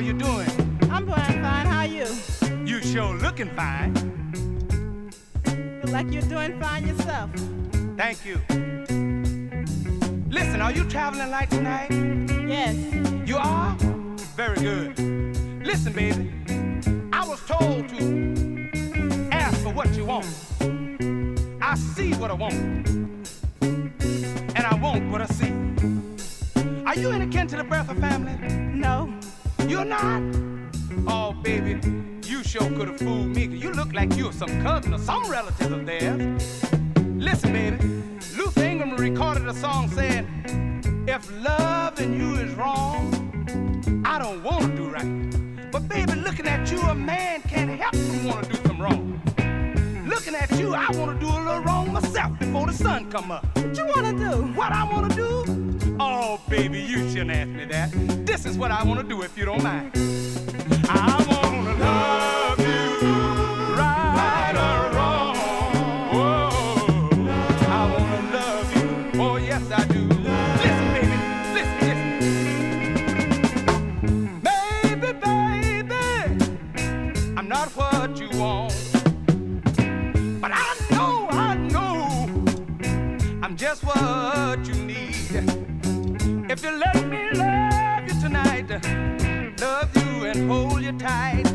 are you doing? I'm doing fine. How are you? You sure looking fine. Look like you're doing fine yourself. Thank you. Listen, are you traveling light tonight? Yes. You are? Very good. Listen, baby. I was told to ask for what you want. I see what I want. And I want what I see. Are you any kin to the Breather family? No. You're not? Oh, baby, you sure could have fooled me. You look like you're some cousin or some relative of theirs. Listen, baby, Luther Ingram recorded a song saying, If loving you is wrong, I don't want to do right. But, baby, looking at you, a man can't help but want to do some wrong. Looking at you, I want to do a little wrong myself before the sun come up. What you want to do? What I want to do? Oh, baby, you shouldn't ask me that. This is what I want to do if you don't mind. I want to love. hold you tight.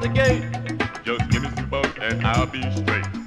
the gate. Just give me some bucks and I'll be straight.